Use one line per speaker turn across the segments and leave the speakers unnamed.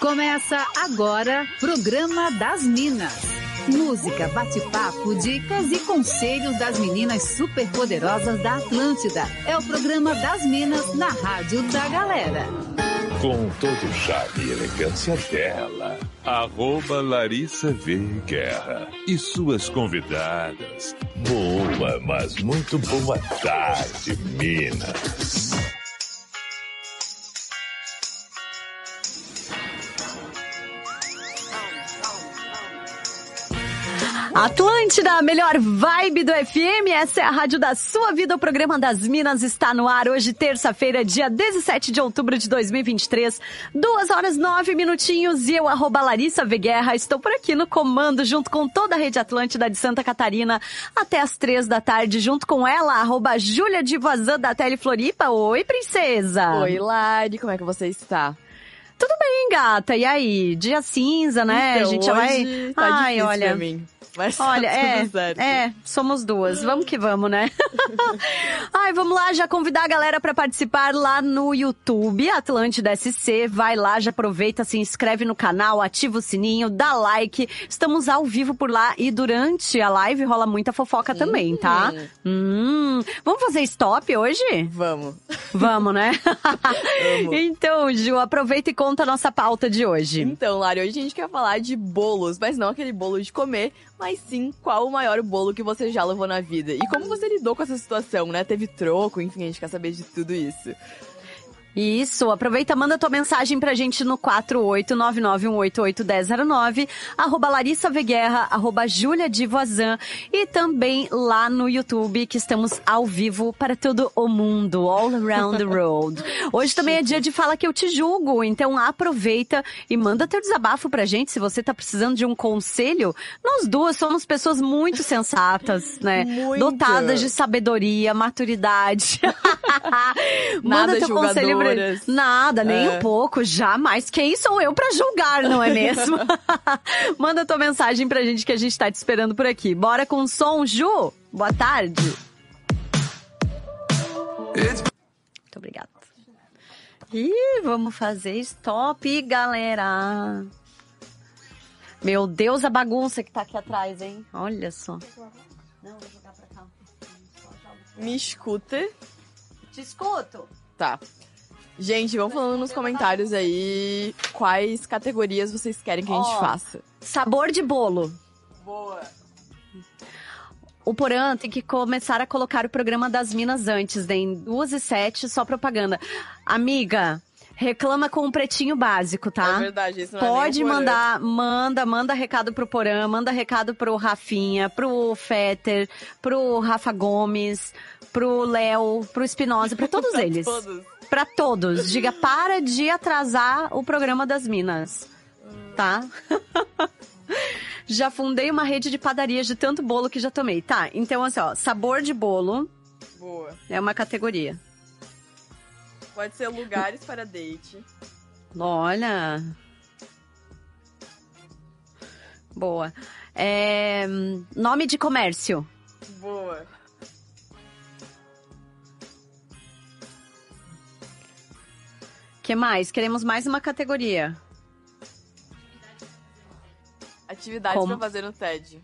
Começa agora, Programa das Minas. Música, bate-papo, dicas e conselhos das meninas superpoderosas da Atlântida. É o Programa das Minas na Rádio da Galera.
Com todo o charme e elegância dela, arroba Larissa V. Guerra e suas convidadas. Boa, mas muito boa tarde, Minas.
Atlântida, a melhor vibe do FM, essa é a rádio da sua vida, o programa das Minas está no ar hoje, terça-feira, dia 17 de outubro de 2023, duas horas nove minutinhos e eu, arroba Larissa Veguerra, estou por aqui no comando junto com toda a rede Atlântida de Santa Catarina até as três da tarde, junto com ela, arroba Júlia de Vazan da Tele Floripa. Oi, princesa!
Oi, Lari, como é que você está?
Tudo bem, gata. E aí? Dia cinza, né?
Então,
a gente já vai.
Tá
Ai, olha.
pra mim. Mas tá
Olha, é,
certo.
é, somos duas. Vamos que vamos, né? Ai, vamos lá, já convidar a galera para participar lá no YouTube, Atlântida SC. Vai lá, já aproveita, se inscreve no canal, ativa o sininho, dá like. Estamos ao vivo por lá e durante a live rola muita fofoca também, tá? Hum. Vamos fazer stop hoje?
Vamos.
Vamos, né? Então, Ju, aproveita e conta a nossa pauta de hoje.
Então, Lari, hoje a gente quer falar de bolos, mas não aquele bolo de comer, mas sim qual o maior bolo que você já levou na vida. E como você lidou com essa situação, né? Teve troco, enfim, a gente quer saber de tudo isso.
Isso, aproveita, manda tua mensagem pra gente no 48991881009, arroba Larissa Veguerra, arroba Júlia de Voisin, e também lá no YouTube, que estamos ao vivo para todo o mundo, all around the world. Hoje também é dia de Fala Que Eu Te Julgo, então aproveita e manda teu desabafo pra gente, se você tá precisando de um conselho. Nós duas somos pessoas muito sensatas, né?
Muito.
Dotadas de sabedoria, maturidade. manda
Nada
teu conselho
julgadoras.
Nada, nem
É.
um pouco, jamais. Quem sou eu pra julgar, não é mesmo? Manda tua mensagem pra gente que a gente tá te esperando por aqui. Bora com o som, Ju? Boa tarde. Muito obrigada. Ih, vamos fazer stop, galera. Meu Deus, a bagunça que tá aqui atrás, hein? Olha só. Não, vou jogar pra cá.
Me escuta.
Te escuto.
Tá. Gente, vão falando nos comentários aí quais categorias vocês querem que a gente
Ó.
faça.
Sabor de bolo.
Boa.
O Porã tem que começar a colocar o programa das Minas antes, né? em duas e sete, só propaganda. Amiga, reclama com o pretinho básico, tá?
É verdade, isso não é
Pode
Porã.
mandar, manda, manda recado pro Porã, manda recado pro Rafinha, pro Fetter, pro Rafa Gomes, pro Léo, pro Espinosa, pra todos
Pra
eles.
todos.
Pra todos. Diga, para de atrasar o programa das Minas. Tá? já fundei uma rede de padarias de tanto bolo que já tomei. Tá, então assim, ó, sabor de bolo
Boa.
é uma categoria.
Pode ser lugares para date.
Olha. Boa. É, nome de comércio.
Boa.
Que mais? Queremos mais uma categoria.
Atividades
Como?
pra fazer no TED.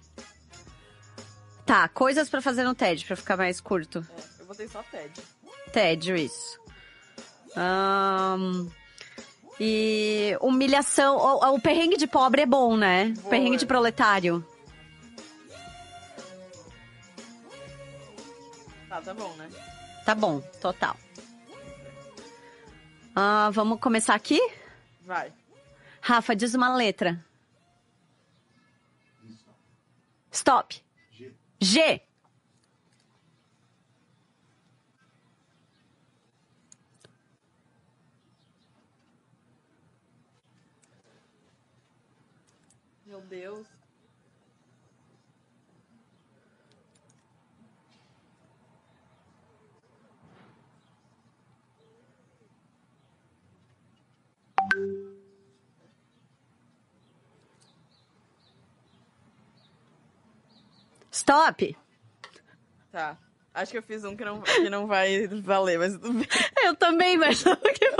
Tá, coisas pra fazer no TED, pra ficar mais curto.
É, eu botei só TED.
Tédio, isso. Ahn, e humilhação. O, o perrengue de pobre é bom, né?
Boa.
Perrengue de proletário.
Tá, tá bom, né?
Tá bom, total. Ah, vamos começar aqui?
Vai.
Rafa, diz uma letra. Stop. G.
Meu Deus.
Stop.
Tá. Acho que eu fiz um que não, que não vai valer, mas tudo bem.
Eu também, mas não que.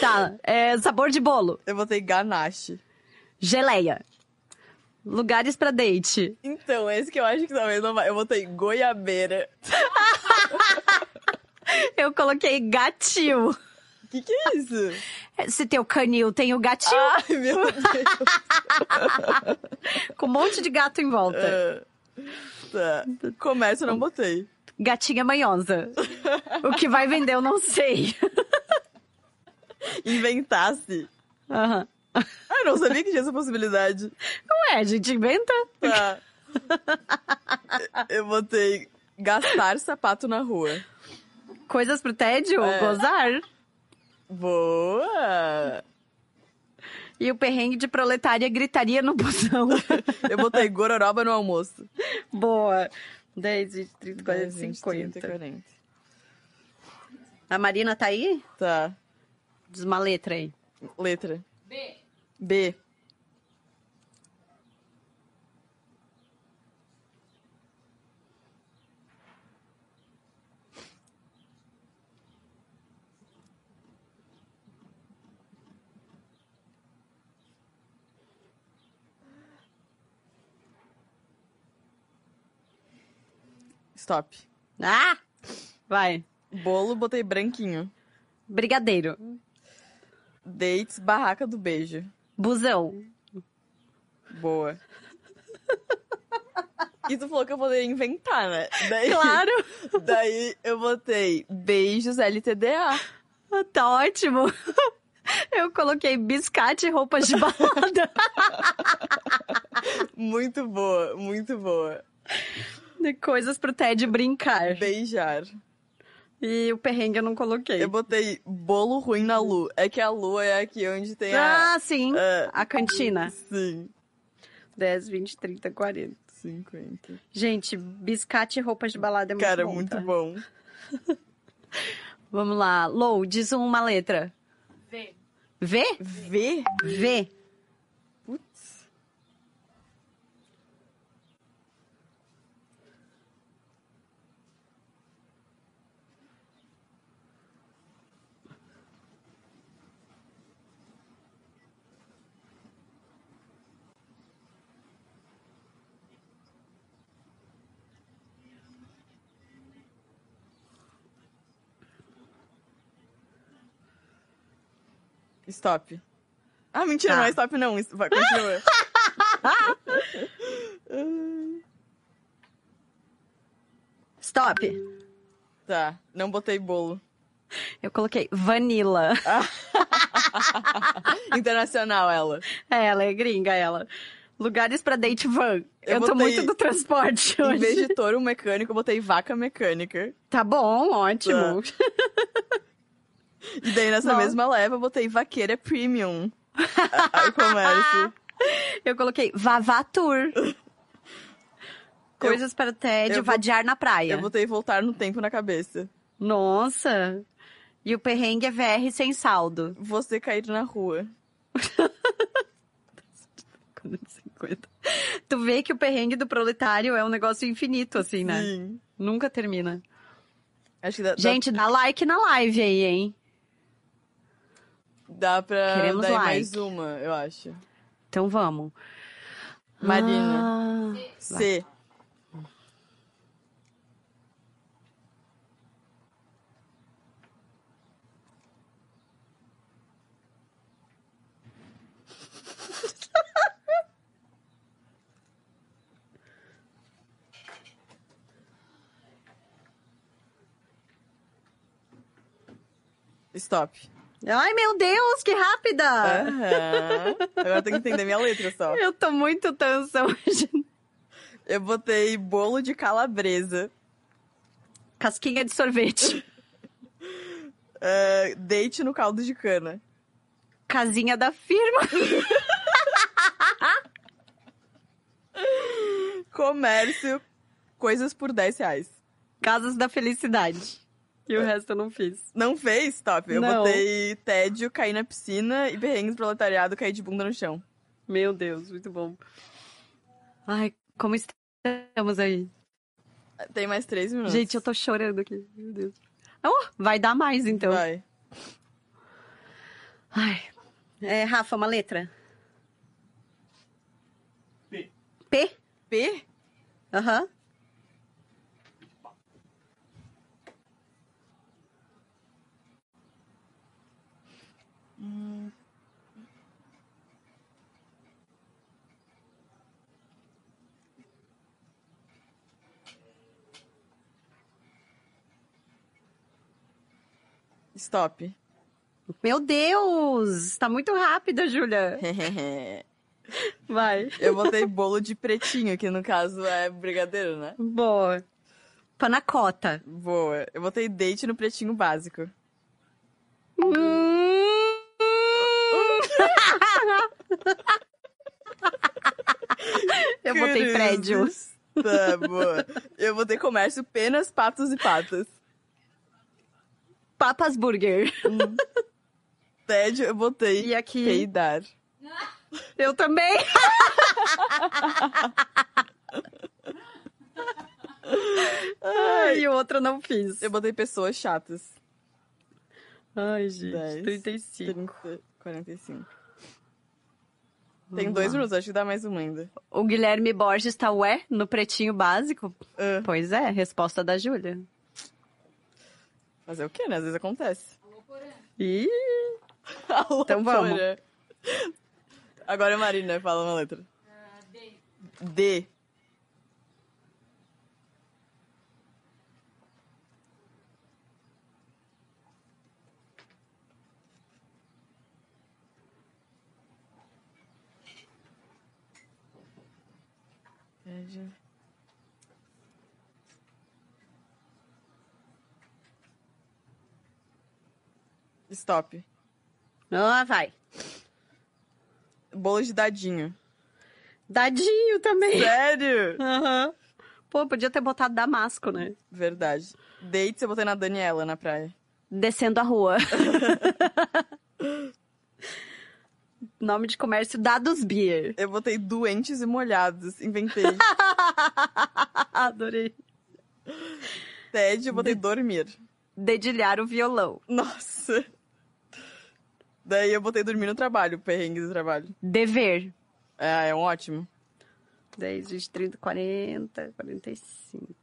Tá, é, sabor de bolo.
Eu botei ganache.
Geleia. Lugares pra date.
Então, esse que eu acho que talvez não vai. Eu botei goiabeira.
Eu coloquei gatil.
O que, que é isso?
Se tem o canil, tem o gatil.
Ai, meu Deus.
Com um monte de gato em volta.
Ah, tá. Comércio eu não botei.
Gatinha manhosa. o que vai vender, eu não sei.
Inventasse.
Aham.
Ah, eu não sabia que tinha essa possibilidade.
Ué, a gente inventa.
Tá. Eu botei gastar sapato na rua.
Coisas pro tédio,
É.
gozar.
Boa!
E o perrengue de proletária gritaria no busão.
Eu botei gororoba no almoço.
Boa. 10, 20, 30, 40,
10, 20,
50.
30, 40.
A Marina tá aí?
Tá.
Diz uma letra aí.
Letra. B. B. Stop.
Ah! Vai.
Bolo, botei branquinho.
Brigadeiro.
Dates, barraca do beijo.
Busão.
Boa. E tu falou que eu poderia inventar, né? Daí,
Claro.
Daí eu botei beijos LTDA.
Tá ótimo. Eu coloquei biscate e roupas de balada.
Muito boa, muito boa.
De Coisas pro Ted brincar.
Beijar.
E o perrengue eu não coloquei.
Eu botei bolo ruim na Lu. É que a Lu é aqui onde tem a.
Ah, sim.
É.
A cantina.
Sim.
10, 20, 30, 40.
50.
Gente, biscate e roupas de balada é muito
Cara,
bom,
muito
tá?
bom.
Vamos lá. Lou, diz uma letra.
V.
V?
V?
V.
Putz. Stop. Ah, mentira,
Tá.
não é stop não. Vai, continua.
Stop.
tá, não botei bolo.
Eu coloquei vanilla.
Internacional, ela.
É, ela é gringa, ela. Lugares pra date van. Eu,
Eu
tô muito do transporte
Em
hoje.
vez de touro mecânico, eu botei vaca mecânica.
Tá bom, ótimo.
E daí, nessa
Nossa.
mesma leva, eu botei vaqueira premium. A- a- O comércio.
Eu coloquei Vavá Tour. Coisas para o tédio, vadiar na praia.
Eu botei voltar no tempo na cabeça.
Nossa. E o perrengue é VR sem saldo.
Você cair na rua.
50. Tu vê que o perrengue do proletário é um negócio infinito, assim, né?
Sim.
Nunca termina.
Dá, dá-
Gente, dá like na live aí, hein?
Dá pra
Queremos
dar
like.
mais uma, eu acho.
Então vamos.
Marina.
Ah,
C. Stop.
Ai, meu Deus, que rápida!
Aham. Agora tem que entender minha letra só.
Eu tô muito tensa hoje.
Eu botei bolo de calabresa.
Casquinha de sorvete.
date no caldo de cana.
Casinha da firma.
Comércio, coisas por 10 reais.
Casas da felicidade. E o resto eu não fiz.
Não fez? Top. Eu
Não.
botei tédio, cair na piscina e perrengues proletariado, cair de bunda no chão.
Meu Deus, muito bom. Ai, como estamos aí?
Tem mais três minutos.
Gente, eu tô chorando aqui. Meu Deus. Oh, vai dar mais, então.
Vai.
Ai. É, Rafa, uma letra?
P.
P?
P?
Aham.
Stop.
Meu Deus! Tá muito rápida, Júlia. Vai.
eu botei bolo de pretinho, que no caso é brigadeiro, né?
Boa. Panacota.
Boa. Eu botei date no pretinho básico.
Eu botei prédio.
Tá, boa. Eu botei comércio, penas, patos e patas.
Papas Burger.
Tédio, eu botei
E aqui?
peidar.
Eu também. Ai, e o outro eu não fiz.
Eu botei pessoas chatas.
Ai, gente.
10,
35.
30, 45. Tem dois minutos, acho que dá mais uma ainda.
O Guilherme Borges tá ué no pretinho básico?
Ah,
Pois é, resposta da Júlia.
fazer o quê, né? Às vezes acontece.
Ih,
Alô,
Então vamos.
Agora a Marina fala uma letra. D. D. Tédio. Stop.
ah, vai.
Bolo de dadinho.
Dadinho também.
Sério?
Aham. Pô, podia ter botado Damasco, né?
Verdade. Dates eu botei na Daniela na praia.
Descendo a rua. Nome de comércio Dados Beer.
Eu botei doentes e molhados. Inventei.
Adorei.
Tédio, eu botei dormir.
Dedilhar o violão.
Nossa. Daí eu botei dormir no trabalho, perrengue do trabalho.
Dever.
É, é um ótimo.
10, 20, 30, 40, 45.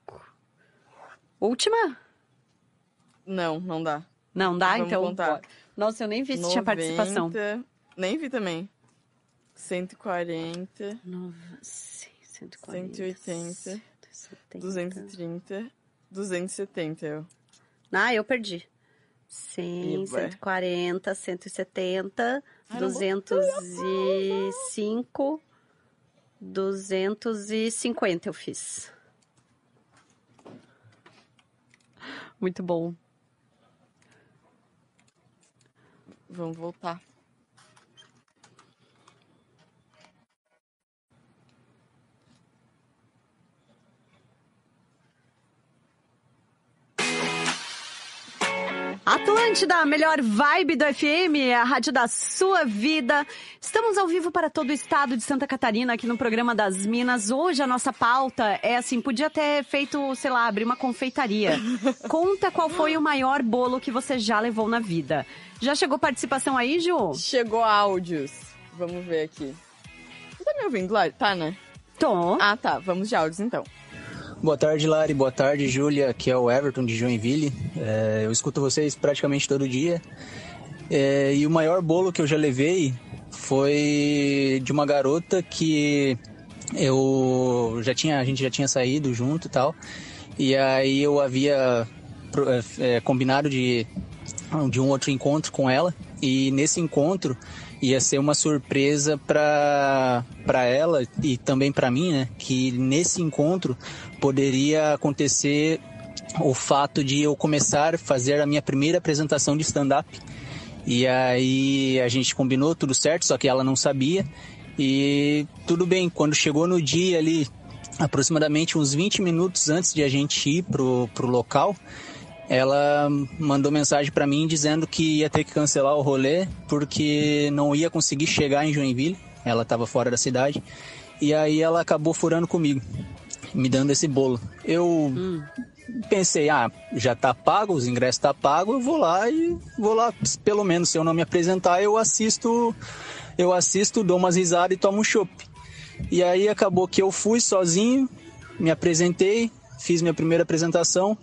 Última?
Não, não dá.
Não dá,
Vamos
então.
contar.
Nossa, eu nem vi se tinha participação.
90, Nem vi também. 140,
Nova, sim, 140,
180,
170.
230, 270 eu.
Ah, eu perdi. 100,
Ih, ué.
140, 170,
Ah, não
205, 250 eu fiz. Muito bom.
Vamos voltar.
Atlântida, a melhor vibe do FM, a rádio da sua vida. Estamos ao vivo para todo o estado de Santa Catarina aqui no programa das Minas. Hoje a nossa pauta é assim, podia ter feito, sei lá, abrir uma confeitaria. Conta qual foi o maior bolo que você já levou na vida. Já chegou participação aí, Ju?
Chegou áudios. Vamos ver aqui. Você tá me ouvindo, Lari? Tá, né?
Tô.
Ah, tá. Vamos de áudios, então.
Boa tarde, Lari. Boa tarde, Júlia. Aqui é o Everton de Joinville. É, eu escuto vocês praticamente todo dia. É, e o maior bolo que eu já levei foi de uma garota que eu já tinha, a gente já tinha saído junto e tal. E aí eu havia é, é, combinado de, de um outro encontro com ela. E nesse encontro ia ser uma surpresa para ela e também para mim, né? Que nesse encontro poderia acontecer o fato de eu começar a fazer a minha primeira apresentação de stand-up. E aí a gente combinou tudo certo, só que ela não sabia. E tudo bem, quando chegou no dia ali, aproximadamente uns 20 minutos antes de a gente ir pro, pro local, ela mandou mensagem para mim dizendo que ia ter que cancelar o rolê porque não ia conseguir chegar em Joinville. Ela estava fora da cidade. E aí ela acabou furando comigo. me dando esse bolo. Eu
Hum.
pensei, ah, já tá pago, os ingressos tá pago, eu vou lá e vou lá, pelo menos se eu não me apresentar, eu assisto, eu assisto, dou umas risadas e tomo um chopp. E aí acabou que eu fui sozinho, me apresentei, fiz minha primeira apresentação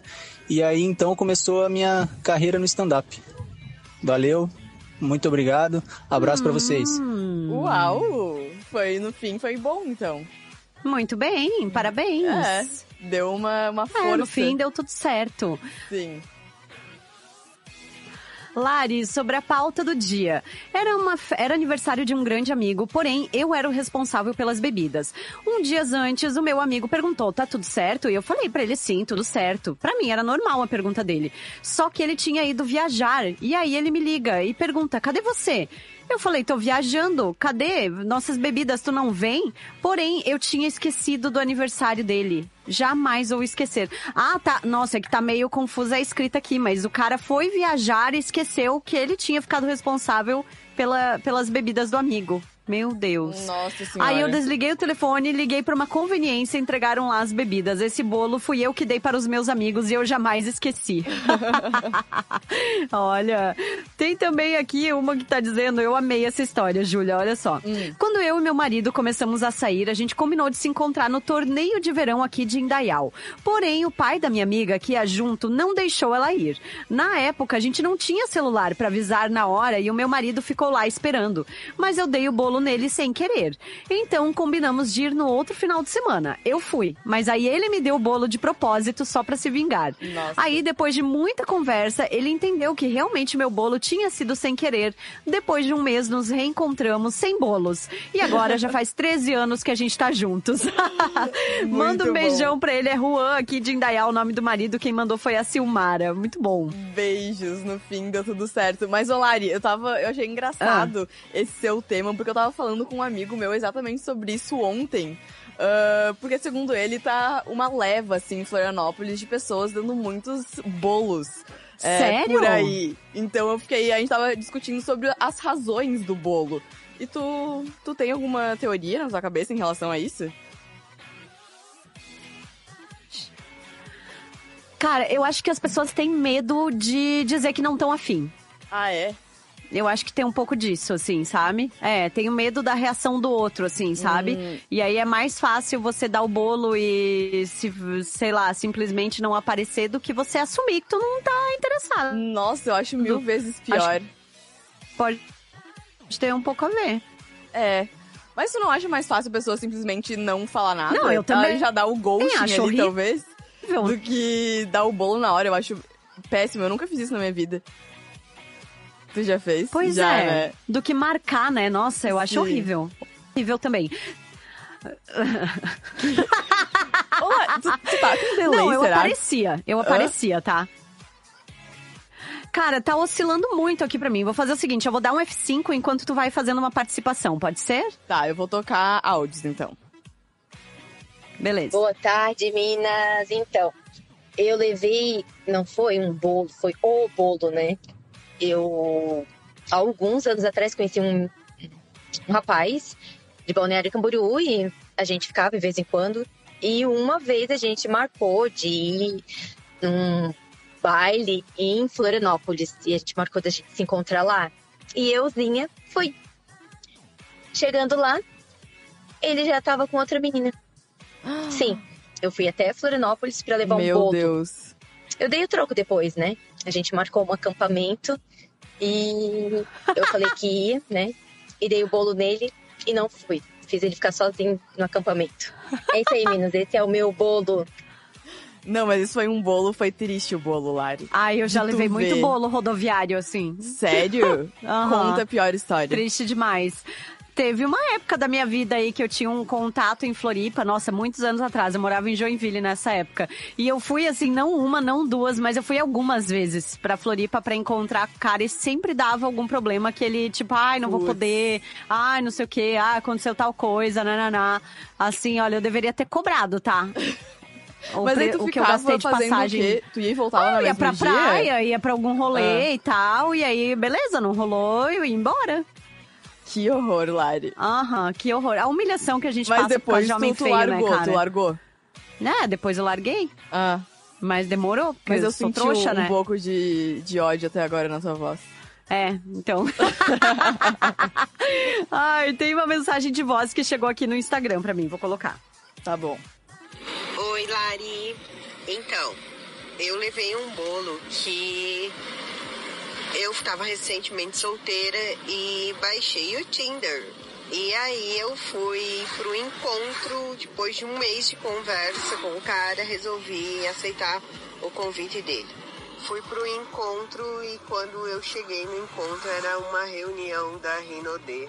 e aí então começou a minha carreira no stand-up. Valeu, muito obrigado, abraço pra vocês.
Hum.
Uau! Foi, no fim, foi bom, então.
Muito bem, parabéns.
É, deu uma, uma força.
É, no fim deu tudo certo.
Sim.
Lari, sobre a pauta do dia. Era, uma, era aniversário de um grande amigo, porém eu era o responsável pelas bebidas. Um dia antes, o meu amigo perguntou: tá tudo certo? E eu falei pra ele: sim, tudo certo. Pra mim era normal a pergunta dele. Só que ele tinha ido viajar. E aí ele me liga e pergunta: cadê você? Eu falei, tô viajando, cadê? Nossas bebidas, tu não vem? Porém, eu tinha esquecido do aniversário dele. Jamais vou esquecer. Ah, tá. Nossa, é que tá meio confusa a escrita aqui, mas o cara foi viajar e esqueceu que ele tinha ficado responsável pela, pelas bebidas do amigo. Meu Deus.
Nossa senhora.
Aí eu desliguei o telefone, liguei pra uma conveniência e entregaram lá as bebidas. Esse bolo fui eu que dei para os meus amigos e eu jamais esqueci. olha, tem também aqui uma que tá dizendo, eu amei essa história, Júlia, olha só. Quando eu e meu marido começamos a sair, a gente combinou de se encontrar no torneio de verão aqui de Indaial. Porém, o pai da minha amiga, que ia junto, não deixou ela ir. Na época, a gente não tinha celular pra avisar na hora e o meu marido ficou lá esperando. Mas eu dei o bolo nele sem querer. Então, combinamos de ir no outro final de semana. Eu fui, mas aí ele me deu o bolo de propósito só pra se vingar.
Nossa.
Aí, depois de muita conversa, ele entendeu que realmente meu bolo tinha sido sem querer. Depois de um mês, nos reencontramos sem bolos. E agora já faz 13 anos que a gente tá juntos. Manda um
bom.
beijão pra ele, é Juan aqui de Indaial, o nome do marido. Quem mandou foi a Silmara. Muito bom.
Beijos, no fim deu tudo certo. Mas, ô Lari, eu tava. Eu achei engraçado
Ah.
esse seu tema, porque eu tava falando com um amigo meu exatamente sobre isso ontem. Ah, porque, segundo ele, tá uma leva, assim, em Florianópolis de pessoas dando muitos bolos. é,
Sério?
Por aí. Então eu fiquei. A gente tava discutindo sobre as razões do bolo. E tu, tu tem alguma teoria na sua cabeça em relação a isso?
Cara, eu acho que as pessoas têm medo de dizer que não estão afim.
Ah, é?
Eu acho que tem um pouco disso, assim, sabe? É, tenho medo da reação do outro, assim, sabe?
Hum.
E aí é mais fácil você dar o bolo e, se, sei lá, simplesmente não aparecer do que você assumir que tu não tá interessado.
Nossa, eu acho mil
Do-
vezes pior.
Pode ter um pouco a ver.
É. Mas tu não acha mais fácil a pessoa simplesmente não falar nada?
Não, eu também.
Ela já dá o ghosting
acho
ali,
horrível.
talvez? Do que dar o bolo na hora. Eu acho péssimo. Eu nunca fiz isso na minha vida. Tu já fez?
Pois
já,
é.
Né?
Do que marcar, né? Nossa, eu acho
Sim.
horrível. Horrível também.
Olá, tu, tu tá com delay,
Não, eu
será?
aparecia. Eu aparecia, tá? Cara, tá oscilando muito aqui pra mim. Vou fazer o seguinte, eu vou dar um F5 enquanto tu vai fazendo uma participação, pode ser?
Tá, eu vou tocar áudios, então.
Beleza.
Boa tarde, Minas. Então, eu levei, não foi um bolo, foi o bolo, né? Eu, há alguns anos atrás, conheci um, um rapaz de Balneário Camboriú e a gente ficava de vez em quando. E uma vez a gente marcou de ir num baile em Florianópolis e a gente marcou da gente se encontrar lá. E euzinha fui. Chegando lá, ele já tava com outra menina. Sim, eu fui até Florianópolis para levar um
Meu
bolo.
Deus.
Eu dei o troco depois, né? A gente marcou um acampamento e eu falei que ia, né? E dei o bolo nele e não fui. Fiz ele ficar sozinho no acampamento. É isso aí, meninas. Esse é o meu bolo.
Não, mas isso foi um bolo, foi triste o bolo, Lari.
Ai, eu já levei muito bolo rodoviário, assim.
Sério?
Aham.
Conta a pior história.
Triste demais. Teve uma época da minha vida aí que eu tinha um contato em Floripa, nossa, muitos anos atrás. Eu morava em Joinville nessa época. E eu fui assim, não uma, não duas, mas eu fui algumas vezes pra Floripa pra encontrar o cara e sempre dava algum problema que ele, tipo, ai, não vou poder, ai, não sei o quê, ah, aconteceu tal coisa, nananá. Assim, olha, eu deveria ter cobrado, tá? O,
Mas aí tu
o que eu gastei de passagem.
Tu ia e voltava
Ah,
na
eu ia pra
dia?
praia, ia pra algum rolê
Ah.
e tal, e aí, beleza, não rolou, eu ia embora.
Que horror, Lari.
Aham, que horror. A humilhação que a gente
Mas
passa
depois
de homem
tu, tu
feio,
largou,
né, cara?
tu largou.
Né, depois eu larguei.
Ah,
Mas demorou, porque
mas eu
sou
senti
trouxa,
um,
né?
um pouco de, de ódio até agora na sua voz.
É, então. Ai, tem uma mensagem de voz que chegou aqui no Instagram pra mim, vou colocar.
Tá bom.
Oi, Lari. Então, eu levei um bolo que eu estava recentemente solteira e baixei o Tinder. E aí eu fui pro encontro, depois de um mês de conversa com o cara, resolvi aceitar o convite dele. Fui pro encontro e quando eu cheguei no encontro era uma reunião da Rinodê.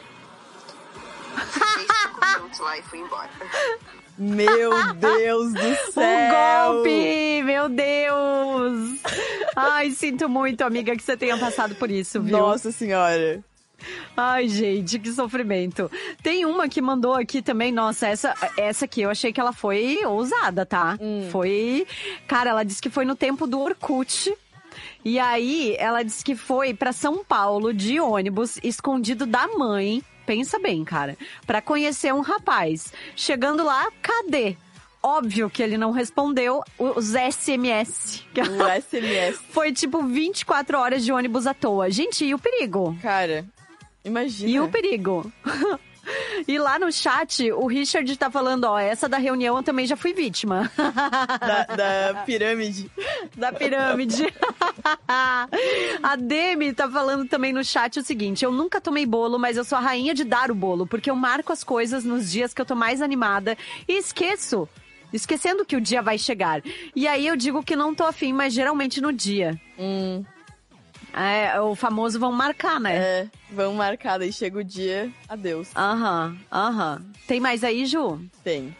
Fiquei cinco minutos lá e fui embora.
Meu Deus do
Um
céu!
golpe! Meu Deus! Ai, sinto muito, amiga, que você tenha passado por isso, viu?
Nossa senhora.
Ai, gente, que sofrimento. Tem uma que mandou aqui também, nossa, essa, essa aqui eu achei que ela foi ousada, tá? Foi. Cara, ela disse que foi no tempo do Orkut. E aí, ela disse que foi pra São Paulo de ônibus, escondido da mãe. Pensa bem, cara. Pra conhecer um rapaz. Chegando lá, cadê? Óbvio que ele não respondeu os SMS.
O SMS.
Foi tipo 24 horas de ônibus à toa. Gente, e o perigo?
Cara, imagina.
E o perigo? E lá no chat, o Richard tá falando, ó, essa da reunião eu também já fui vítima.
da, da pirâmide.
da pirâmide. a Demi tá falando também no chat o seguinte: eu nunca tomei bolo, mas eu sou a rainha de dar o bolo, porque eu marco as coisas nos dias que eu tô mais animada e esqueço. Esquecendo que o dia vai chegar. E aí eu digo que não tô afim, mas geralmente no dia.
Hum,
É, o famoso vão marcar, né?
é, vamos marcar, daí chega o dia, adeus.
Aham, aham. Tem mais aí, Ju?
Tem.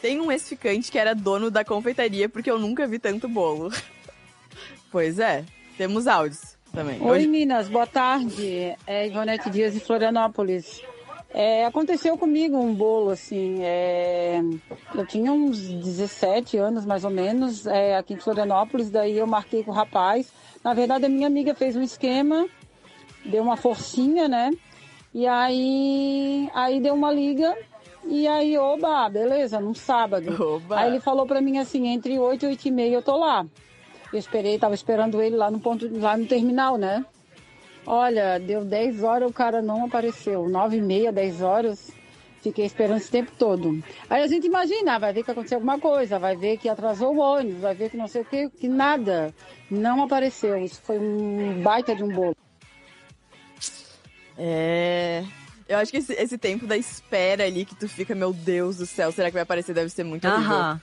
Tem um ex-ficante que era dono da confeitaria porque eu nunca vi tanto bolo. pois é, temos áudios também.
Oi,
Hoje-
Minas, boa tarde. É Ivonete Dias de Florianópolis. É, aconteceu comigo um bolo, assim. é, eu tinha uns 17 anos, mais ou menos, é, aqui em Florianópolis. Daí eu marquei com o rapaz. Na verdade, a minha amiga fez um esquema, deu uma forcinha, né? E aí, aí deu uma liga. E aí, oba, beleza, num sábado.
Oba.
Aí ele falou pra mim assim, entre 8 e 8 e meia eu tô lá. Eu esperei, tava esperando ele lá no ponto, lá no terminal, né? Olha, deu 10 horas, o cara não apareceu. 9 e meia, 10 horas, fiquei esperando esse tempo todo. Aí a gente imagina, vai ver que aconteceu alguma coisa, vai ver que atrasou o ônibus, vai ver que não sei o que, que nada. Não apareceu. Isso foi um baita de um bolo.
É. Eu acho que esse, esse tempo da espera ali que tu fica, meu Deus do céu, será que vai aparecer? Deve ser muito horrível.
Aham.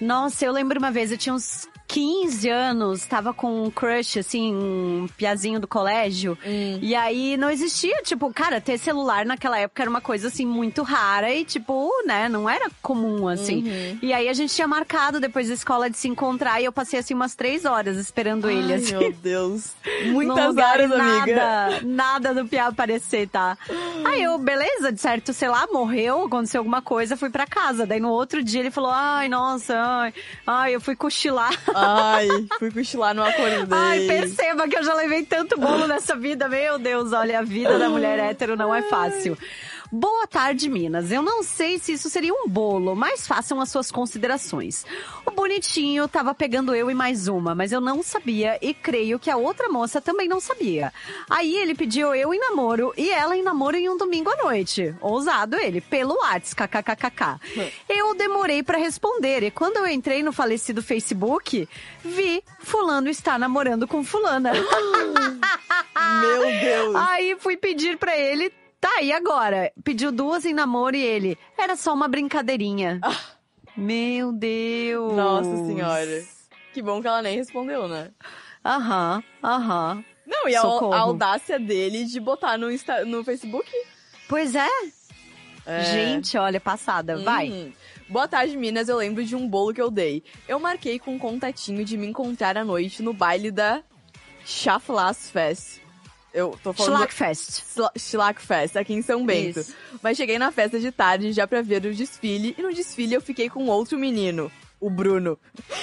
Nossa, eu lembro uma vez, eu tinha uns 15 anos, tava com um crush, assim, um piazinho do colégio. E aí não existia, tipo, cara, ter celular naquela época era uma coisa, assim, muito rara e, tipo, né, não era comum, assim. E aí a gente tinha marcado depois da escola de se encontrar e eu passei, assim, umas três horas esperando ele,
Ai,
assim.
meu Deus. Muitas horas, amiga.
Nada, nada do Pia aparecer, tá? Aí eu, beleza, de certo, sei lá, morreu, aconteceu alguma coisa, fui pra casa. Daí no outro dia ele falou, ai, nossa, ai, ai eu fui cochilar.
Ai, fui cochilar, não acordei.
Ai, perceba que eu já levei tanto bolo nessa vida. Meu Deus, olha, a vida da mulher hétero não é fácil. Boa tarde, Minas. Eu não sei se isso seria um bolo, mas façam as suas considerações. O bonitinho tava pegando eu e mais uma, mas eu não sabia e creio que a outra moça também não sabia. Aí ele pediu eu em namoro e ela em namoro em um domingo à noite. Ousado ele, pelo Whats, kkkk. Eu demorei pra responder e quando eu entrei no falecido Facebook, vi fulano está namorando com fulana.
Meu Deus.
Aí fui pedir pra ele, tá, e agora? Pediu duas em namoro e ele, era só uma brincadeirinha. Meu Deus.
Nossa senhora. Que bom que ela nem respondeu, né?
Aham, aham.
Não, e a, a audácia dele de botar no, Insta, no Facebook.
Pois é.
É.
Gente, olha, passada. Vai.
Hum. Boa tarde, Minas. Eu lembro de um bolo que eu dei. Eu marquei com um contatinho de me encontrar à noite no baile da Chaflas Fest. Eu tô falando...
Schlackfest.
Schla- Schlackfest, aqui em São Bento.
Isso.
Mas cheguei na festa de tarde já pra ver o desfile, e no desfile eu fiquei com outro menino. O Bruno.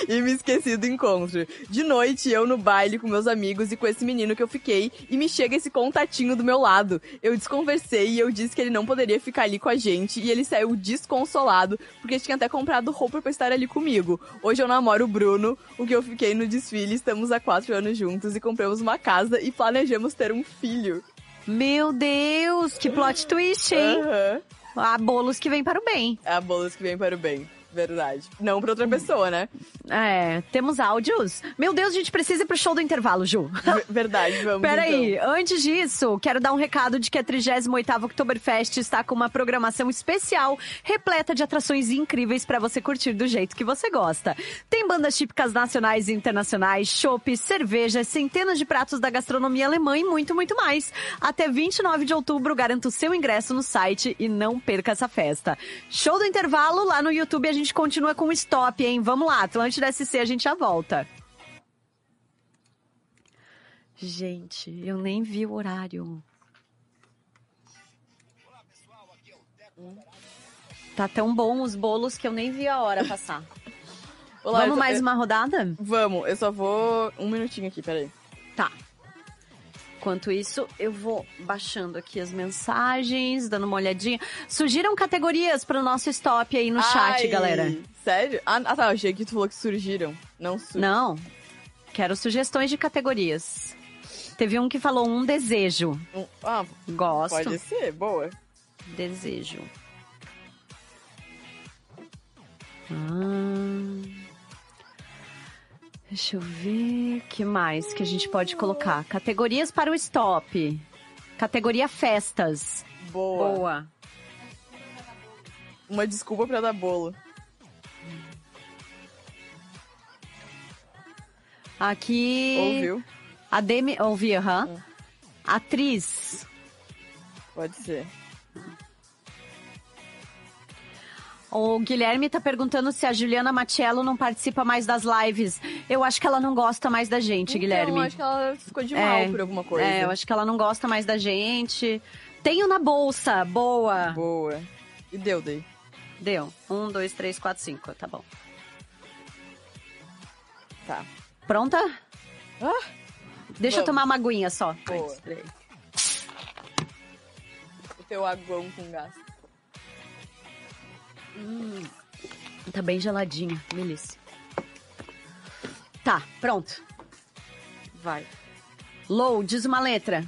E me esqueci do encontro. De noite, eu no baile com meus amigos e com esse menino que eu fiquei, e me chega esse contatinho do meu lado. Eu desconversei e eu disse que ele não poderia ficar ali com a gente, e ele saiu desconsolado, porque tinha até comprado roupa pra estar ali comigo. Hoje eu namoro o Bruno, o que eu fiquei no desfile, estamos há quatro anos juntos e compramos uma casa e planejamos ter um filho.
Meu Deus, que plot twist, hein?
Aham.
Há bolos que vem para o bem.
A bolas que vem para o bem. Verdade. Não pra outra pessoa, né?
É, temos áudios? Meu Deus, a gente precisa ir pro show do intervalo, Ju.
Verdade, vamos
Peraí,
então.
antes disso, quero dar um recado de que a 38ª Oktoberfest está com uma programação especial, repleta de atrações incríveis para você curtir do jeito que você gosta. Tem bandas típicas nacionais e internacionais, chopp, cerveja, centenas de pratos da gastronomia alemã e muito, muito mais. Até 29 de outubro, garanta o seu ingresso no site e não perca essa festa. Show do intervalo, lá no YouTube a gente continua com o stop, hein? Vamos lá, Atlântida SC, a gente já volta. Gente, eu nem vi o horário. Tá tão bom os bolos que eu nem vi a hora passar.
Olá,
Vamos mais
eu-
uma rodada?
Vamos, eu só vou um minutinho aqui, peraí.
Enquanto isso, eu vou baixando aqui as mensagens, dando uma olhadinha. Surgiram categorias para o nosso stop aí no chat,
Ai,
galera.
Sério? Ah, ah, tá, eu achei que tu falou que surgiram. Não surgiram.
Não. Quero sugestões de categorias. Teve um que falou um desejo.
Ah,
Gosto.
pode ser, boa.
Desejo. Ah, deixa eu ver. que mais que a gente pode colocar? Categorias para o stop. Categoria festas.
Boa.
Boa.
Uma desculpa pra dar bolo.
Aqui.
Ouviu?
A Demi. Ouvi, aham. Atriz.
Pode ser.
O Guilherme tá perguntando se a Juliana Matiello não participa mais das lives. Eu acho que ela não gosta mais da gente, Guilherme.
Então, acho que ela ficou de mal por alguma coisa.
É, eu acho que ela não gosta mais da gente. Tenho na bolsa. Boa.
Boa. E deu, daí.
Deu. Um, dois, três, quatro, cinco. Tá bom.
Tá.
Pronta? Deixa eu
vamos.
tomar uma aguinha só.
Boa.
Antes, peraí.
O teu aguão com gás.
Tá bem geladinha. Delícia. Tá, pronto. Vai. Low, diz uma letra.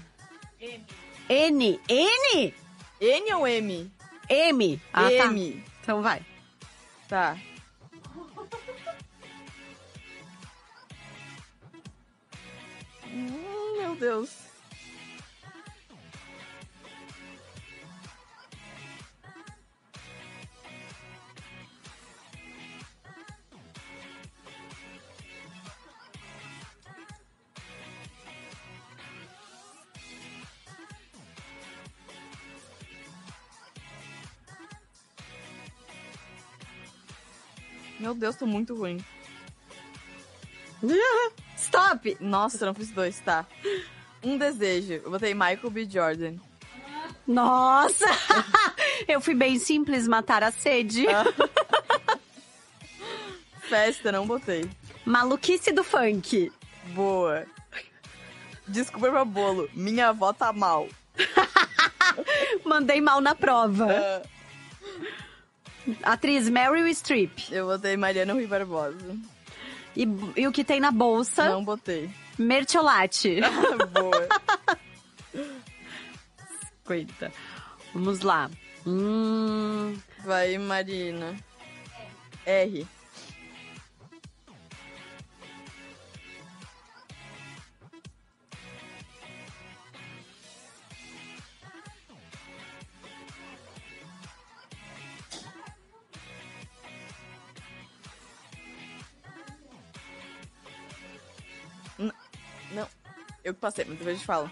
N. N?
N ou M?
M. Ah, tá.
M.
Então vai.
Tá. Hum, meu Deus. Meu Deus, tô muito ruim.
Stop!
Nossa, não fiz dois, tá. Um desejo. Eu botei Michael B. Jordan.
Nossa! Eu fui bem simples, matar a sede.
Festa, não botei.
Maluquice do funk.
Boa. Desculpa pra bolo. Minha avó tá mal.
Mandei mal na prova.
Ah,
Atriz Meryl Streep.
eu botei Mariana Rui Barbosa.
E, e o que tem na bolsa?
Não botei.
Mertiolate.
Boa.
Coita. Vamos lá. Hum,
Vai, Marina. R. eu que passei, mas depois a gente fala.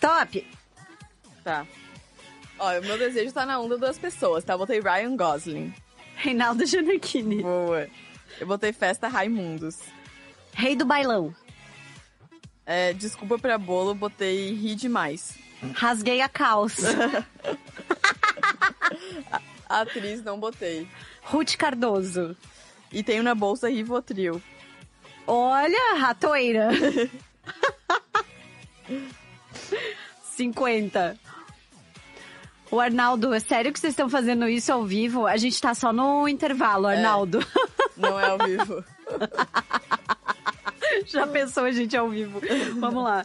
stop.
Tá. Ó, o meu desejo tá na onda das pessoas, tá? Eu botei Ryan Gosling.
Reinaldo Giannichini.
Boa. Eu botei Festa Raimundos.
Rei do bailão.
É, desculpa pra bolo, botei ri demais.
Rasguei a calça.
Atriz não botei.
Ruth Cardoso.
E tenho na bolsa Rivotril.
Olha, ratoeira. 50. O Arnaldo, é sério que vocês estão fazendo isso ao vivo? A gente tá só no intervalo, Arnaldo.
Não é ao vivo.
Já pensou a gente ao vivo? Vamos lá.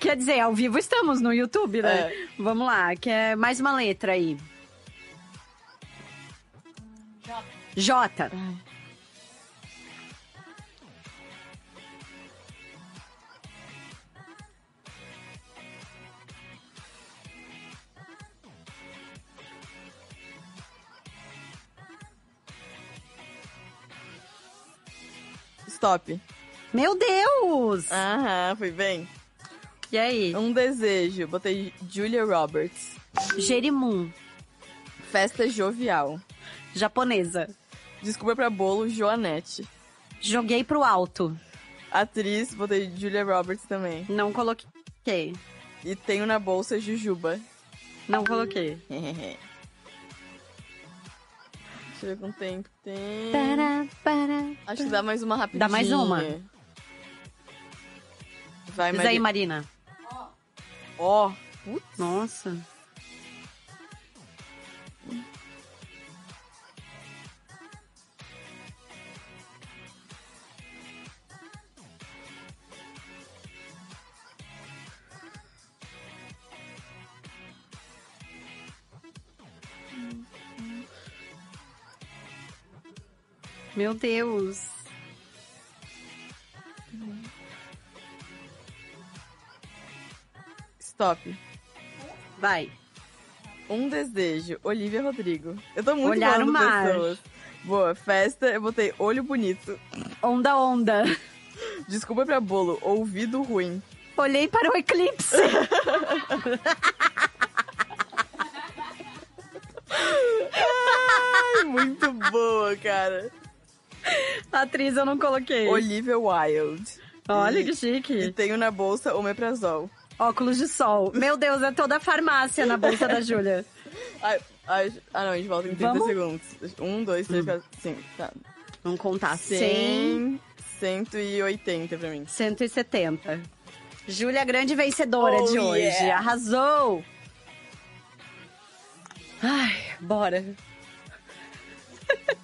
Quer dizer, ao vivo estamos no YouTube, né?
É.
Vamos lá, quer mais uma letra aí. J.
Stop.
Meu Deus!
Aham, fui bem.
E aí?
Um desejo. Botei Julia Roberts.
Jerimum,
Festa jovial.
japonesa.
Desculpa pra bolo, Joanete.
Joguei pro alto.
Atriz, botei Julia Roberts também.
Não coloquei.
E tenho na bolsa Jujuba.
Não coloquei.
Deixa eu ver quanto tempo tem.
Para, para.
Acho que dá mais uma rapidinha.
Dá mais uma.
Vai,
Diz
Maria.
aí, Marina.
Ó, putz.
Nossa. Meu Deus.
Stop.
Vai.
Um desejo, Olivia Rodrigo. Eu tô muito
Olhar o mar.
pessoas. Boa, festa, eu botei olho bonito.
Onda, onda.
Desculpa pra bolo, ouvido ruim.
Olhei para o eclipse.
Ai, muito boa, cara.
Atriz eu não coloquei.
Olivia Wilde.
Olha
E-
que
E
chique.
tenho na bolsa Omeprazol.
Óculos de sol. Meu Deus, é toda a farmácia na bolsa da Júlia.
Ah, não, a gente volta em 30
Vamos?
segundos. Um, dois, três, quatro, cinco. Tá.
Vamos contar. 100,
100, 180 pra mim.
170. Júlia, grande vencedora
Oh,
de hoje.
yeah.
Arrasou! Ai, bora.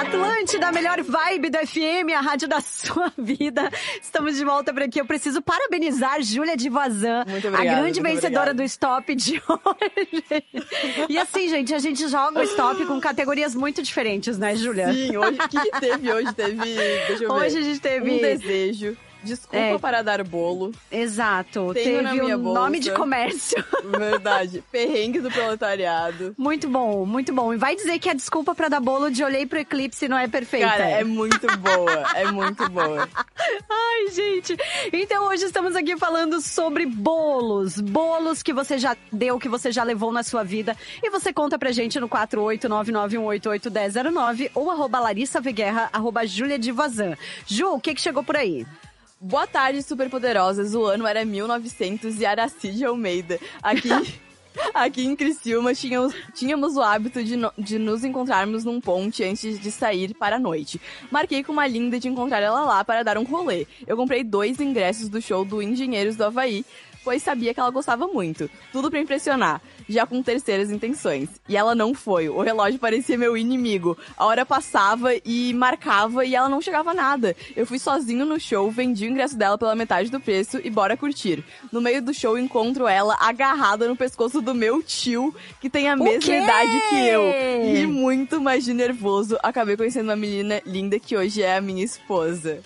Atlântida, a melhor vibe do FM, a rádio da sua vida. Estamos de volta por aqui. Eu preciso parabenizar Júlia de Vazan, a grande vencedora
obrigada.
do Stop de hoje. E assim, gente, a gente joga o Stop com categorias muito diferentes, né, Júlia?
Sim, hoje, o que, que teve hoje? Teve, deixa eu ver.
Hoje a gente teve-
Um desejo, desculpa
É.
para dar bolo,
Exato.
Tenho
Teve o nome
bolsa.
de comércio.
verdade, perrengue do proletariado.
Muito bom, muito bom. E vai dizer que a desculpa pra dar bolo de olhei pro eclipse não é perfeita.
Cara, é muito boa, é muito boa.
Ai, gente. Então hoje estamos aqui falando sobre bolos. Bolos que você já deu, que você já levou na sua vida. E você conta pra gente no 48991881009 ou arroba Larissa Veguerra, arroba Júlia de Vazan. Ju, o que que chegou por aí?
Boa tarde, superpoderosas. O ano era 1900 e Aracide Almeida. Aqui, aqui em Criciúma tínhamos, tínhamos o hábito de, no- de nos encontrarmos num ponte antes de sair para a noite. Marquei com uma linda de encontrar ela lá para dar um rolê. Eu comprei dois ingressos do show do Engenheiros do Havaí, pois sabia que ela gostava muito. Tudo pra impressionar, já com terceiras intenções. E ela não foi. O relógio parecia meu inimigo. A hora passava e marcava e ela não chegava a nada. Eu fui sozinho no show, vendi o ingresso dela pela metade do preço e bora curtir. No meio do show encontro ela agarrada no pescoço do meu tio, que tem a mesma idade que eu. E muito mais de nervoso, acabei conhecendo uma menina linda que hoje é a minha esposa.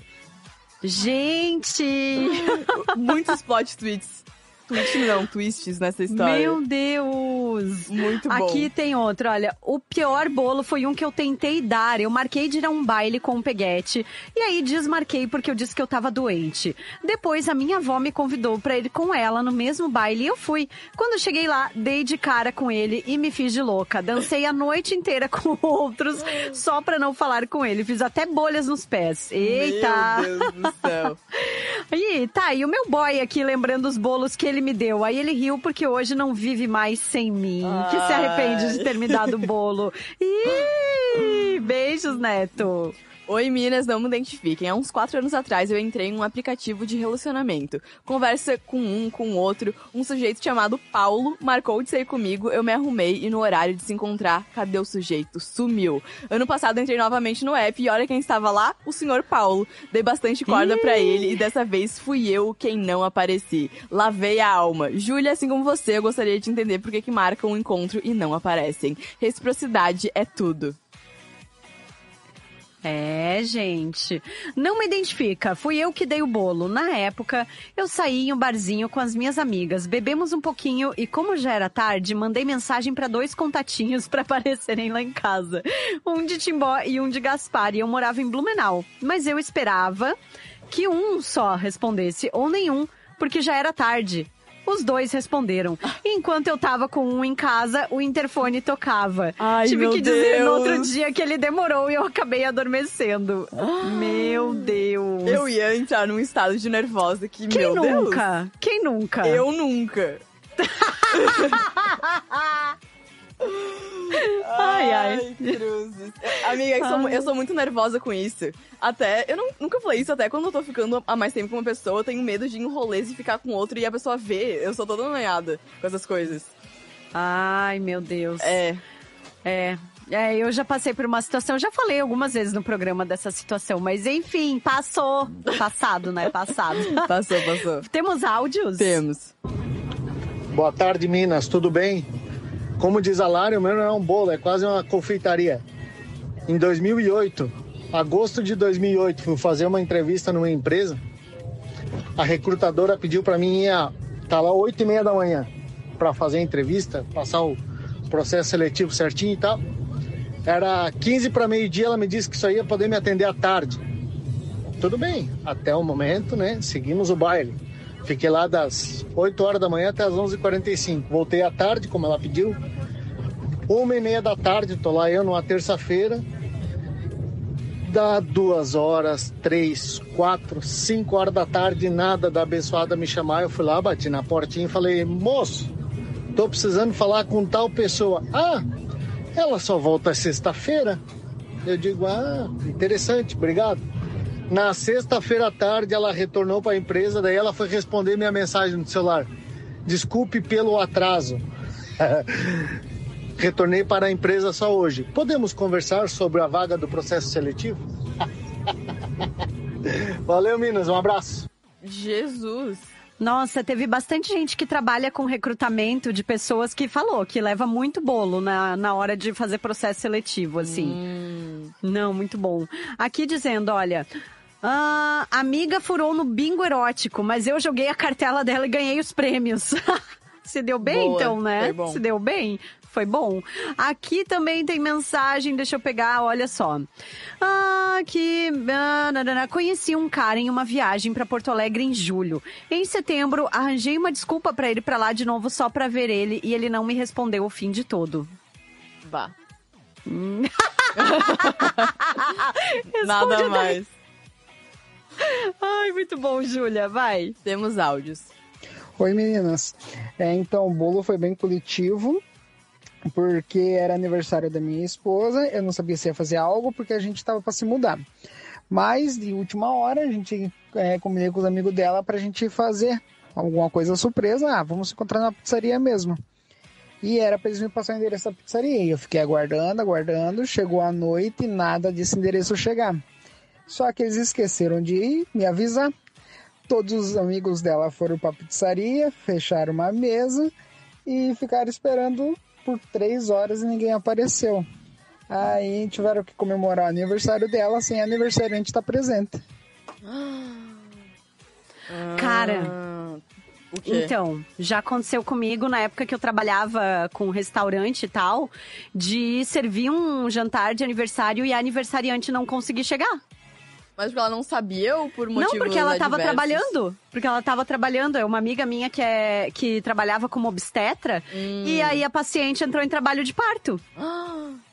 Gente!
Muitos plot tweets. Tweets não, twists nessa história.
Meu Deus!
Muito bom.
Aqui tem outro, olha. O pior bolo foi um que eu tentei dar. Eu marquei de ir a um baile com o peguete. E aí desmarquei porque eu disse que eu tava doente. Depois a minha avó me convidou pra ir com ela no mesmo baile e eu fui. Quando cheguei lá, dei de cara com ele e me fiz de louca. Dancei a noite inteira com outros só pra não falar com ele. Fiz até bolhas nos pés. Eita!
Meu Deus do céu.
Aí, tá, e o meu boy aqui lembrando os bolos que ele me deu. Aí ele riu porque hoje não vive mais sem mim. Que se arrepende de ter me dado o bolo. Ih, beijos, Neto.
Oi, Minas, não me identifiquem. Há uns quatro anos atrás eu entrei em um aplicativo de relacionamento. Conversa com um, com outro. Um sujeito chamado Paulo marcou de sair comigo, eu me arrumei e no horário de se encontrar, cadê o sujeito? Sumiu. Ano passado entrei novamente no app e olha quem estava lá, o senhor Paulo. Dei bastante corda pra ele e dessa vez fui eu quem não apareci. Lavei a alma. Júlia, assim como você, eu gostaria de entender por que que marcam um encontro e não aparecem. Reciprocidade é tudo.
É, gente. Não me identifica. Fui eu que dei o bolo. Na época, eu saí em um barzinho com as minhas amigas, bebemos um pouquinho e, como já era tarde, mandei mensagem para dois contatinhos para aparecerem lá em casa. Um de Timbó e um de Gaspar. E eu morava em Blumenau. Mas eu esperava que um só respondesse, ou nenhum, porque já era tarde. Os dois responderam. Enquanto eu tava com um em casa, o interfone tocava.
Ai,
Tive que dizer no
Deus.
outro dia que ele demorou e eu acabei adormecendo. meu Deus.
Eu ia entrar num estado de nervosa que,
Quem
meu Deus.
nunca? Quem nunca?
Eu nunca.
Ai, ai.
cruzes. Amiga, eu sou, eu sou muito nervosa com isso. Até, eu não- nunca falei isso, até quando eu tô ficando há mais tempo com uma pessoa, eu tenho medo de ir em rolês e ficar com outro e a pessoa vê. Eu sou toda noiada com essas coisas.
Ai, meu Deus.
É.
É. É, eu já passei por uma situação, já falei algumas vezes no programa dessa situação, mas enfim, passou. Passado, né? Passado.
Passou, passou.
Temos áudios?
Temos.
Boa tarde, Minas, tudo bem? Como diz a Lari, o meu não é um bolo, é quase uma confeitaria. Em 2008, agosto de 2008, fui fazer uma entrevista numa empresa. A recrutadora pediu para mim ir a, tá lá 8 e meia da manhã para fazer a entrevista, passar o processo seletivo certinho e tal. Era 15 para meio-dia, ela me disse que só ia poder me atender à tarde. Tudo bem, até o momento, né? Seguimos o baile. Fiquei lá das 8 horas da manhã até as 11h45. Voltei à tarde, como ela pediu. Uma e meia da tarde, tô lá eu numa terça-feira. Dá duas horas, três, quatro, cinco horas da tarde, nada da abençoada me chamar. Eu fui lá, bati na portinha e falei, moço, tô precisando falar com tal pessoa. Ah, ela só volta sexta-feira. Eu digo, ah, interessante, obrigado. Na sexta-feira à tarde, ela retornou para a empresa, daí ela foi responder minha mensagem no celular. Desculpe pelo atraso. Retornei para a empresa só hoje. Podemos conversar sobre a vaga do processo seletivo? Valeu, Minas. Um abraço.
Jesus.
Nossa, teve bastante gente que trabalha com recrutamento de pessoas que falou que leva muito bolo na, na hora de fazer processo seletivo, assim. Não, muito bom. Aqui dizendo, olha. "Ah, amiga furou no bingo erótico, mas eu joguei a cartela dela e ganhei os prêmios. Se deu bem,
Boa,
então, né?
foi bom.
Se deu bem? Foi bom. Aqui também tem mensagem, deixa eu pegar, olha só. Ah, que. ah, nanana, Conheci um cara em uma viagem para Porto Alegre em julho. Em setembro, arranjei uma desculpa para ir para lá de novo só para ver ele e ele não me respondeu o fim de todo.
Vá.
Hum.
Nada mais.
Ai, muito bom, Júlia, vai.
Temos áudios.
Oi meninas, é, então o bolo foi bem coletivo, porque era aniversário da minha esposa, eu não sabia se ia fazer algo, porque a gente estava para se mudar. Mas de última hora a gente é, combinei com os amigos dela para a gente fazer alguma coisa surpresa, ah, vamos se encontrar na pizzaria mesmo. E era para eles me passar o endereço da pizzaria, e eu fiquei aguardando, aguardando, chegou a noite e nada desse endereço chegar. Só que eles esqueceram de ir, me avisar. Todos os amigos dela foram para a pizzaria, fecharam uma mesa e ficaram esperando por três horas e ninguém apareceu. Aí tiveram que comemorar o aniversário dela sem a aniversariante estar presente.
Cara.
Ah, quê?
Então, já aconteceu comigo na época que eu trabalhava com restaurante e tal, de servir um jantar de aniversário e a aniversariante não conseguir chegar.
Mas porque ela não sabia ou por motivos
Não, porque ela tava
adversos?
trabalhando. Porque ela tava trabalhando. É uma amiga minha que, é, que trabalhava como obstetra.
Hum.
E aí a paciente entrou em trabalho de parto.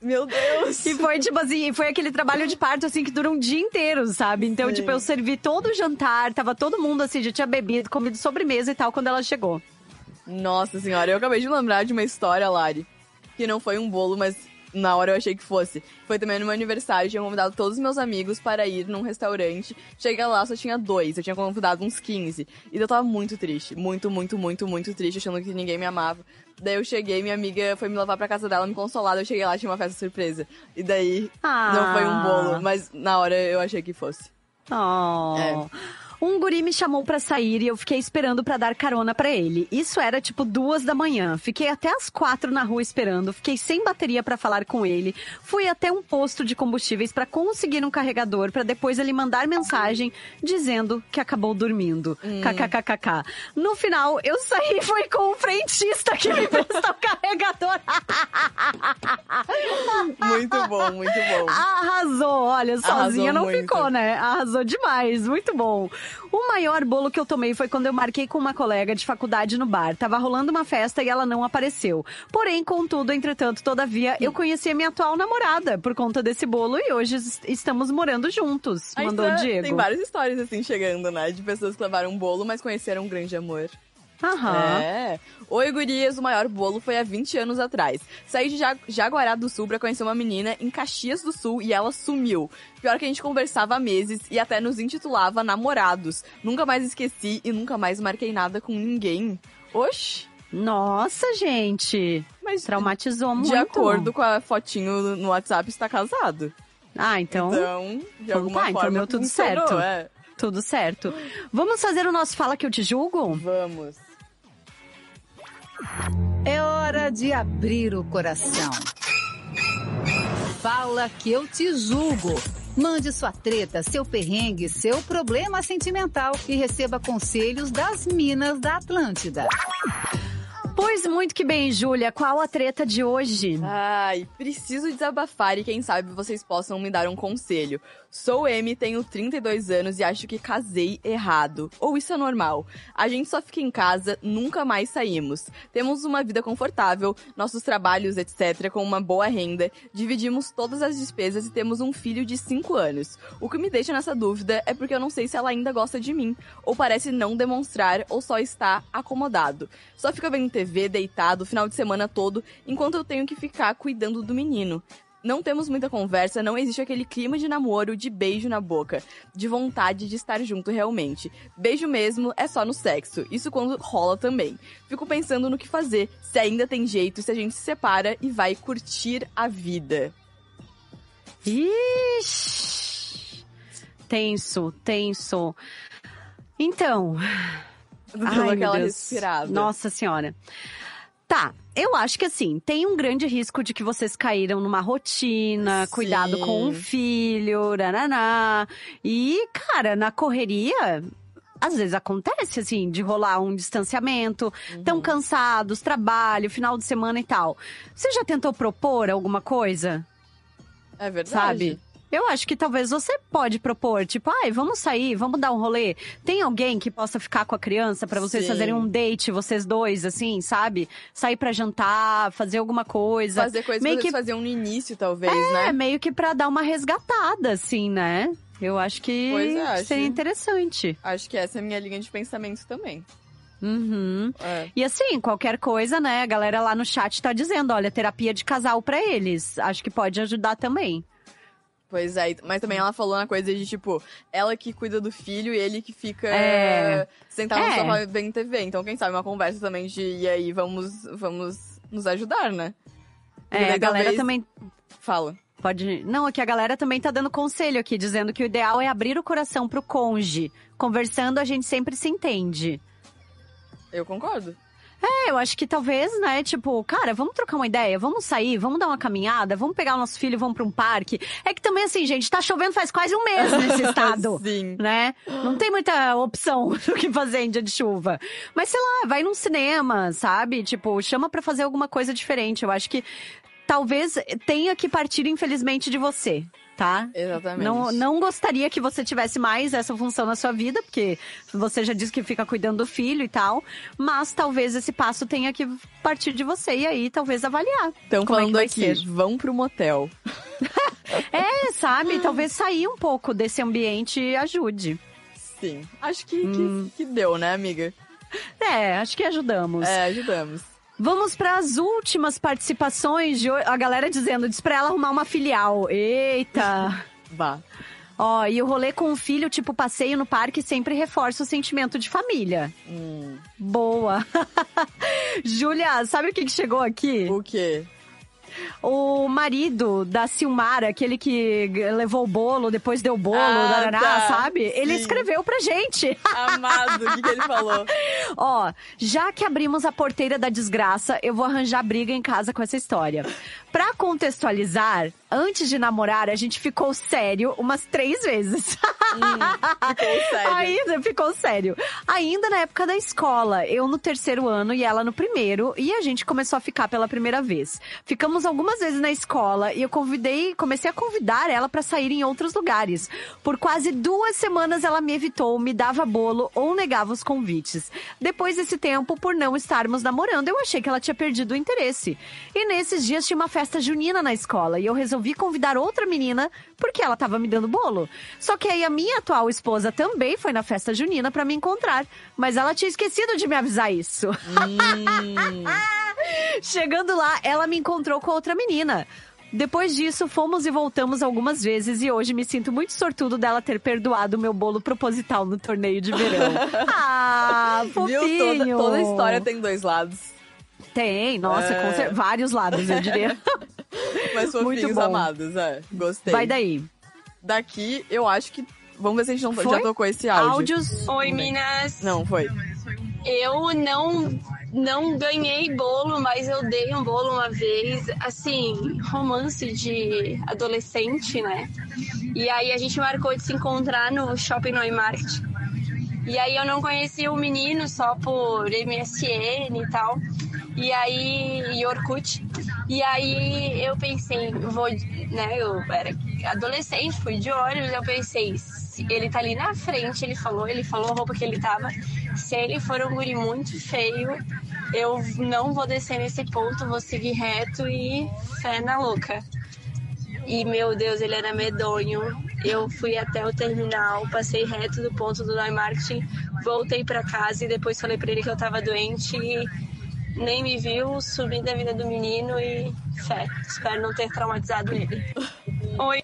Meu Deus!
E foi tipo assim, foi aquele trabalho de parto assim que dura um dia inteiro, sabe? Então,
Sim.
tipo, eu servi todo o jantar, tava todo mundo assim, já tinha bebido, comido sobremesa e tal quando ela chegou.
Nossa senhora, eu acabei de lembrar de uma história, Lari. Que não foi um bolo, mas na hora eu achei que fosse. Foi também no meu aniversário, eu tinha convidado todos os meus amigos para ir num restaurante. Cheguei lá, só tinha dois, eu tinha convidado uns 15. E eu tava muito triste, muito, muito, muito, muito triste, achando que ninguém me amava. Daí eu cheguei, minha amiga foi me levar pra casa dela, me consolar, eu cheguei lá, tinha uma festa surpresa. E daí,
Ah.
não foi um bolo, mas na hora eu achei que fosse.
Oh.
É.
Um guri me chamou pra sair e eu fiquei esperando pra dar carona pra ele. Isso era tipo duas da manhã. Fiquei até as quatro na rua esperando. Fiquei sem bateria pra falar com ele. Fui até um posto de combustíveis pra conseguir um carregador pra depois ele mandar mensagem dizendo que acabou dormindo. KKKKK. No final, eu saí e foi com o frentista que me prestou o carregador.
Muito bom, muito bom.
Arrasou, olha, sozinha
Arrasou
não
muito.
ficou, né? Arrasou demais, muito bom. O maior bolo que eu tomei foi quando eu marquei com uma colega de faculdade no bar. Tava rolando uma festa e ela não apareceu. Porém, contudo, entretanto, todavia, eu conheci a minha atual namorada por conta desse bolo e hoje es- estamos morando juntos.
Aí
mandou o
tá-
Diego.
Tem várias histórias assim chegando, né? De pessoas que levaram um bolo, mas conheceram um grande amor.
Aham.
É. Oi, gurias, o maior bolo foi há 20 anos atrás. Saí de Ja- Jaguará do Sul pra conhecer uma menina em Caxias do Sul e ela sumiu. Pior que a gente conversava há meses e até nos intitulava namorados. Nunca mais esqueci e nunca mais marquei nada com ninguém. Oxi.
Nossa, gente.
Mas
Traumatizou muito.
de acordo com a fotinho no WhatsApp, está casado.
Ah, então.
Então, de
então
alguma
tá, então
forma,
deu tudo certo.
é.
Tudo certo. Vamos fazer o nosso Fala Que Eu Te Julgo?
Vamos.
É hora de abrir o coração. Fala que eu te julgo. Mande sua treta, seu perrengue, seu problema sentimental e receba conselhos das Minas da Atlântida.
Pois muito que bem, Júlia. Qual a treta de hoje?
Ai, preciso desabafar e quem sabe vocês possam me dar um conselho. Sou M, tenho 32 anos e acho que casei errado. Ou isso é normal? A gente só fica em casa, nunca mais saímos. Temos uma vida confortável, nossos trabalhos, etc., com uma boa renda, dividimos todas as despesas e temos um filho de 5 anos. O que me deixa nessa dúvida é porque eu não sei se ela ainda gosta de mim, ou parece não demonstrar, ou só está acomodado. Só fica vendo TV, deitado, o final de semana todo, enquanto eu tenho que ficar cuidando do menino. Não temos muita conversa, não existe aquele clima de namoro, de beijo na boca, de vontade de estar junto realmente. Beijo mesmo é só no sexo, isso quando rola também. Fico pensando no que fazer, se ainda tem jeito, se a gente se separa e vai curtir a vida.
Ixi. Tenso, tenso. Então.
Deu
Ai,
aquela
Deus.
respirada.
Nossa senhora. Tá, eu acho que assim, tem um grande risco de que vocês caíram numa rotina,
Sim.
cuidado com um filho, nananá. E, cara, na correria, às vezes acontece, assim, de rolar um distanciamento,
Uhum.
tão cansados, trabalho, final de semana e tal. Você já tentou propor alguma coisa?
É verdade.
sabe? Eu acho que talvez você pode propor, tipo, ai, vamos sair, vamos dar um rolê. Tem alguém que possa ficar com a criança pra vocês
Sim.
fazerem um date, vocês dois, assim, sabe? Sair pra jantar, fazer alguma coisa.
Fazer coisas
meio
que faziam no início, talvez,
é,
né?
meio que pra dar uma resgatada, assim, né? Eu acho que
é, acho.
seria interessante.
Acho que essa é a minha linha de pensamento também.
Uhum.
É.
E assim, qualquer coisa, né? A galera lá no chat tá dizendo, olha, terapia de casal pra eles. Acho que pode ajudar também.
Pois é, mas também ela falou na coisa de, tipo, ela que cuida do filho e ele que fica
É.
sentado no
É.
sofá vendo TV. Então, quem sabe uma conversa também de, e aí, vamos, vamos nos ajudar, né? Porque
É,
daí
a galera
talvez-
também
Fala.
Pode. Não, aqui a galera também tá dando conselho aqui, dizendo que o ideal é abrir o coração pro cônjuge. Conversando, a gente sempre se entende.
Eu concordo.
É, eu acho que talvez, né, tipo, cara, vamos trocar uma ideia, vamos sair, vamos dar uma caminhada, vamos pegar o nosso filho, vamos pra um parque. É que também, assim, gente, tá chovendo faz quase um mês nesse estado.
Sim.
Né? Não tem muita opção do que fazer em dia de chuva. Mas sei lá, vai num cinema, sabe? Tipo, chama pra fazer alguma coisa diferente. Eu acho que talvez tenha que partir, infelizmente, de você. Tá?
Exatamente.
Não, não gostaria que você tivesse mais essa função na sua vida, porque você já disse que fica cuidando do filho e tal, mas talvez esse passo tenha que partir de você e aí talvez avaliar.
Estão
como é que
falando
vai
aqui,
ser.
vão pro motel.
É, sabe? Talvez sair um pouco desse ambiente ajude.
Sim. Acho que, que-
Hum.
que, deu, né, amiga?
É, acho que ajudamos.
É, ajudamos.
Vamos para as últimas participações de. A galera dizendo, diz pra ela arrumar uma filial. Eita!
Vá.
Ó, e o rolê com o filho, tipo passeio no parque, sempre reforça o sentimento de família.
Hum.
Boa. Júlia, sabe o que, que chegou aqui?
O quê?
O marido da Silmara, aquele que levou o bolo, depois deu o bolo,
Ah, tá.
sabe? Ele
Sim.
escreveu pra gente.
Amado, o que, que ele falou?
Ó, já que abrimos a porteira da desgraça, eu vou arranjar briga em casa com essa história. Pra contextualizar, antes de namorar, a gente ficou sério umas três vezes.
Ficou sério.
Ainda ficou sério. Ainda na época da escola, eu no terceiro ano e ela no primeiro, e a gente começou a ficar pela primeira vez. Ficamos algumas vezes na escola e eu convidei, comecei a convidar ela pra sair em outros lugares. Por quase duas semanas ela me evitou, me dava bolo ou negava os convites. Depois desse tempo, por não estarmos namorando, eu achei que ela tinha perdido o interesse. E nesses dias tinha uma festa junina na escola e eu resolvi convidar outra menina porque ela tava me dando bolo. Só que aí a minha atual esposa também foi na festa junina pra me encontrar, mas ela tinha esquecido de me avisar isso. Chegando lá, ela me encontrou com outra menina. Depois disso, fomos e voltamos algumas vezes e hoje me sinto muito sortudo dela ter perdoado o meu bolo proposital no torneio de verão. ah, fofinho!
Viu? Toda, toda história tem dois lados.
Tem, nossa,
É.
com cer- vários lados, eu diria.
Mas
Muito
fofinhos
bom.
amados, é. Gostei.
Vai daí.
Daqui, eu acho que. Vamos ver se a gente não
Foi?
já tocou esse áudio.
Áudios.
Oi, Minas.
Não, foi.
Eu não não ganhei bolo, mas eu dei um bolo uma vez, assim, romance de adolescente, né? E aí a gente marcou de se encontrar no Shopping Neumarkt. E aí eu não conhecia o menino só por MSN e tal. E aí, e Orkut. E aí eu pensei, vou, né, eu era adolescente, fui de ônibus, eu pensei, se ele tá ali na frente, ele falou, ele falou a roupa que ele tava. Se ele for um guri muito feio, eu não vou descer nesse ponto, vou seguir reto e fé na louca. E meu Deus, ele era medonho. Eu fui até o terminal, passei reto do ponto do Neumarkt, voltei pra casa e depois falei pra ele que eu tava doente e nem me viu, subi da vida do menino e fé. Espero não ter traumatizado ele. Oi.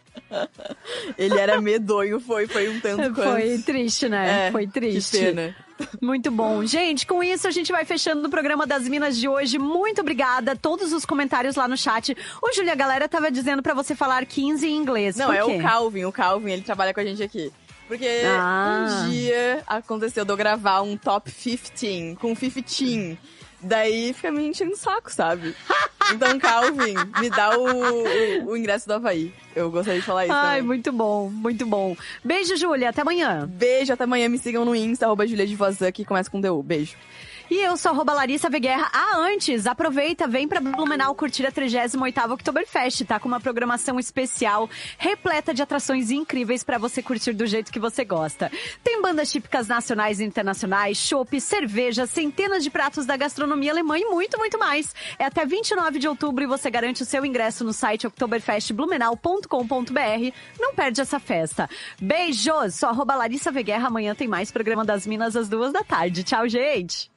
Ele era medonho, foi, foi um tanto quanto.
Foi triste, né?
É,
Foi triste.
Que pena.
Muito bom. Gente, com isso a gente vai fechando o programa das Minas de hoje. Muito obrigada. Todos os comentários lá no chat. Ô, Júlia, a galera tava dizendo pra você falar 15 em inglês.
Não, é o Calvin. O Calvin, ele trabalha com a gente aqui. Porque
Ah.
um dia aconteceu de eu gravar um top 15 com 15. Daí fica me enchendo o saco, sabe? Então, Calvin, me dá o, o, o ingresso do Havaí. Eu gostaria de falar isso.
Ai,
também.
muito bom, muito bom. Beijo, Júlia. Até amanhã.
Beijo, até amanhã. Me sigam no Insta, arroba Julia de Vazan, que começa com DU. Beijo.
E eu sou arroba Larissa Veguerra. Ah, antes, aproveita, vem pra Blumenau curtir a 38ª Oktoberfest, tá? Com uma programação especial, repleta de atrações incríveis pra você curtir do jeito que você gosta. Tem bandas típicas nacionais e internacionais, chopp, cerveja, centenas de pratos da gastronomia alemã e muito, muito mais. É até 29 de outubro e você garante o seu ingresso no site oktoberfestblumenau.com.br. Não perde essa festa. Beijos! Sou arroba Larissa Veguerra. Amanhã tem mais programa das Minas às duas da tarde. Tchau, gente!